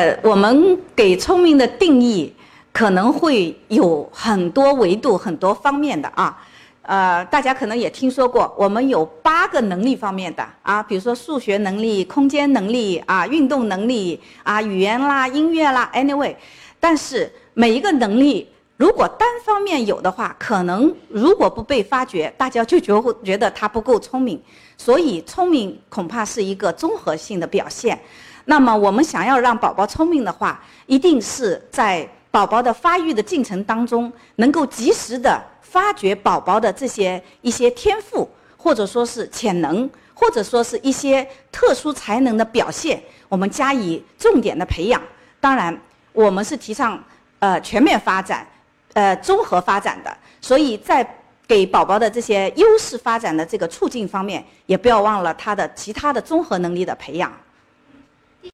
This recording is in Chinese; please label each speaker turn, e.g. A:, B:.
A: 呃，我们给聪明的定义可能会有很多维度、很多方面的啊。呃，大家可能也听说过，我们有八个能力方面的啊，比如说数学能力、空间能力啊、运动能力啊、语言啦、音乐啦，anyway。但是每一个能力如果单方面有的话，可能如果不被发掘，大家就觉觉得他不够聪明。所以聪明恐怕是一个综合性的表现。那么我们想要让宝宝聪明的话，一定是在宝宝的发育的进程当中，能够及时的。发掘宝宝的这些一些天赋，或者说是潜能，或者说是一些特殊才能的表现，我们加以重点的培养。当然，我们是提倡呃全面发展，呃综合发展的。所以在给宝宝的这些优势发展的这个促进方面，也不要忘了他的其他的综合能力的培养。